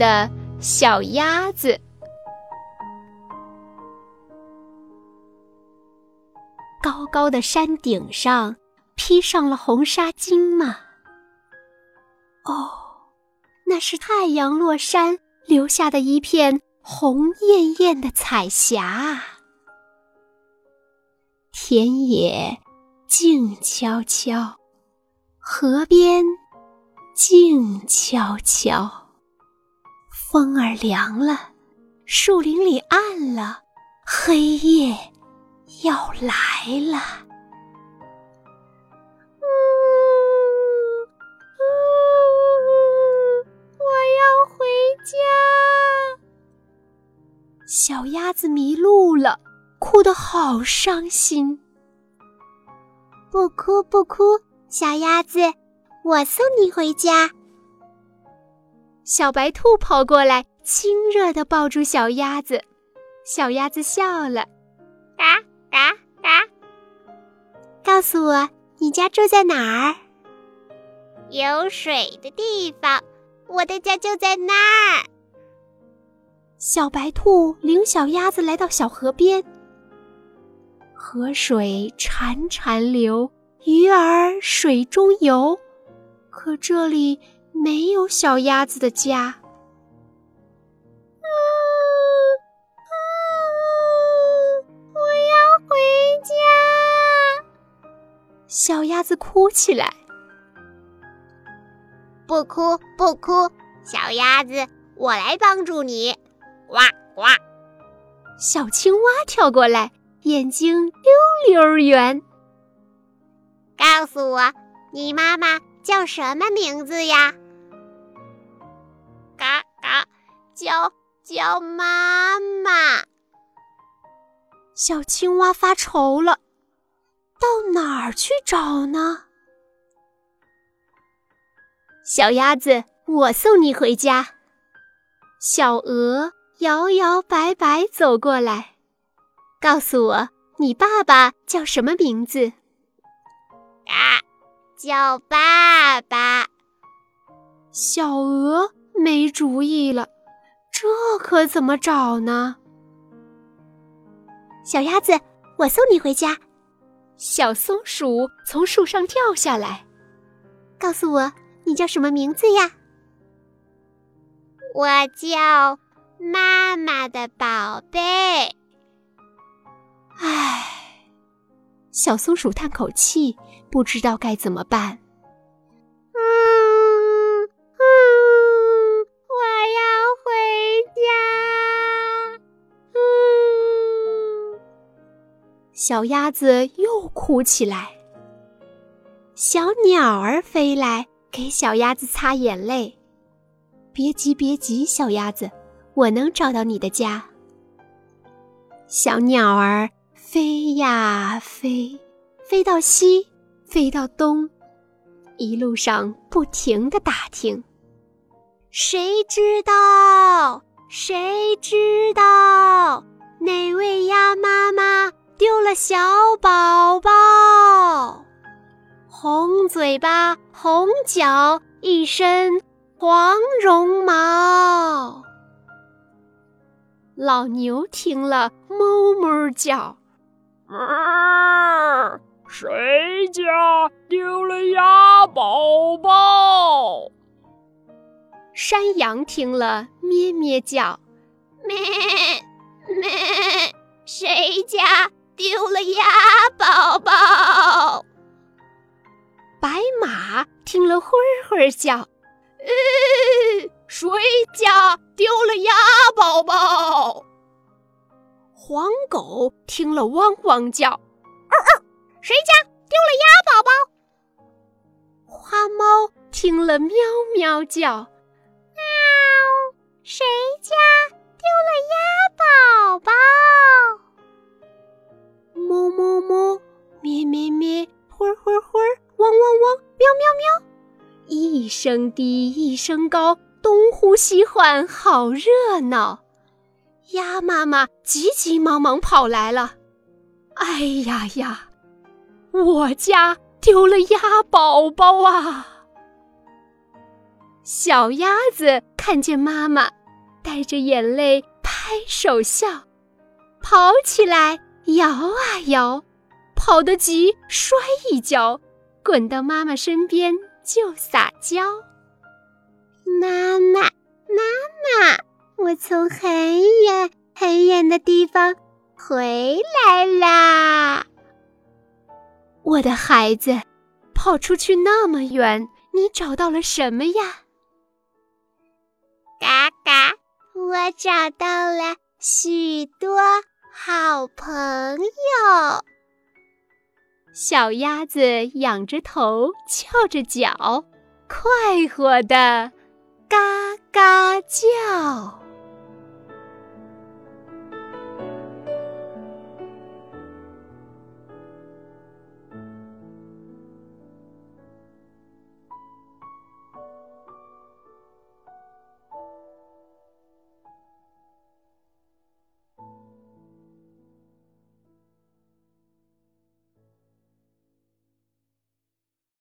的小鸭子。高高的山顶上披上了红纱巾吗？哦，那是太阳落山留下的一片红艳艳的彩霞。田野静悄悄，河边静悄悄，风儿凉了，树林里暗了，黑夜要来了。我要回家小鸭子迷路了，哭得好伤心。不哭不哭，小鸭子，我送你回家。小白兔跑过来，亲热地抱住小鸭子。小鸭子笑了，嘎嘎嘎。告诉我，你家住在哪儿？有水的地方，我的家就在那儿。小白兔领小鸭子来到小河边，河水潺潺流，鱼儿水中游，可这里没有小鸭子的家。啊啊！我要回家！小鸭子哭起来。不哭不哭，小鸭子，我来帮助你。呱呱！小青蛙跳过来，眼睛溜溜圆。告诉我，你妈妈叫什么名字呀？叫叫妈妈。小青蛙发愁了，到哪儿去找呢？小鸭子，我送你回家。小鹅。摇摇摆摆走过来，告诉我你爸爸叫什么名字？啊，叫爸爸。小鹅没主意了，这可怎么找呢？小鸭子，我送你回家。小松鼠从树上掉下来，告诉我你叫什么名字呀？我叫。妈妈的宝贝，唉，小松鼠叹口气，不知道该怎么办。小鸭子又哭起来。小鸟儿飞来，给小鸭子擦眼泪。别急，别急，小鸭子。我能找到你的家。小鸟儿飞呀飞，飞到西，飞到东，一路上不停的打听。谁知道？谁知道？哪位鸭妈妈丢了小宝宝？红嘴巴，红脚，一身黄绒毛。老牛听了，哞哞叫：“啊，谁家丢了鸭宝宝？”山羊听了，咩咩叫：“咩咩，谁家丢了鸭宝宝？”白马听了，灰灰叫：“呃。”谁家丢了鸭宝宝？黄狗听了汪汪叫，嗷嗷！谁家丢了鸭宝宝？花猫听了喵喵叫，喵！谁声低，一声高。东呼西唤，好热闹！鸭妈妈急急忙忙跑来了。哎呀呀，我家丢了鸭宝宝啊！小鸭子看见妈妈，带着眼泪拍手笑，跑起来摇啊摇，跑得急摔一跤，滚到妈妈身边就撒娇：“妈妈，妈妈，我从很远很远的地方回来啦！”我的孩子，跑出去那么远，你找到了什么呀？嘎嘎，我找到了许多好朋友。小鸭子仰着头，翘着脚，快活的嘎嘎叫。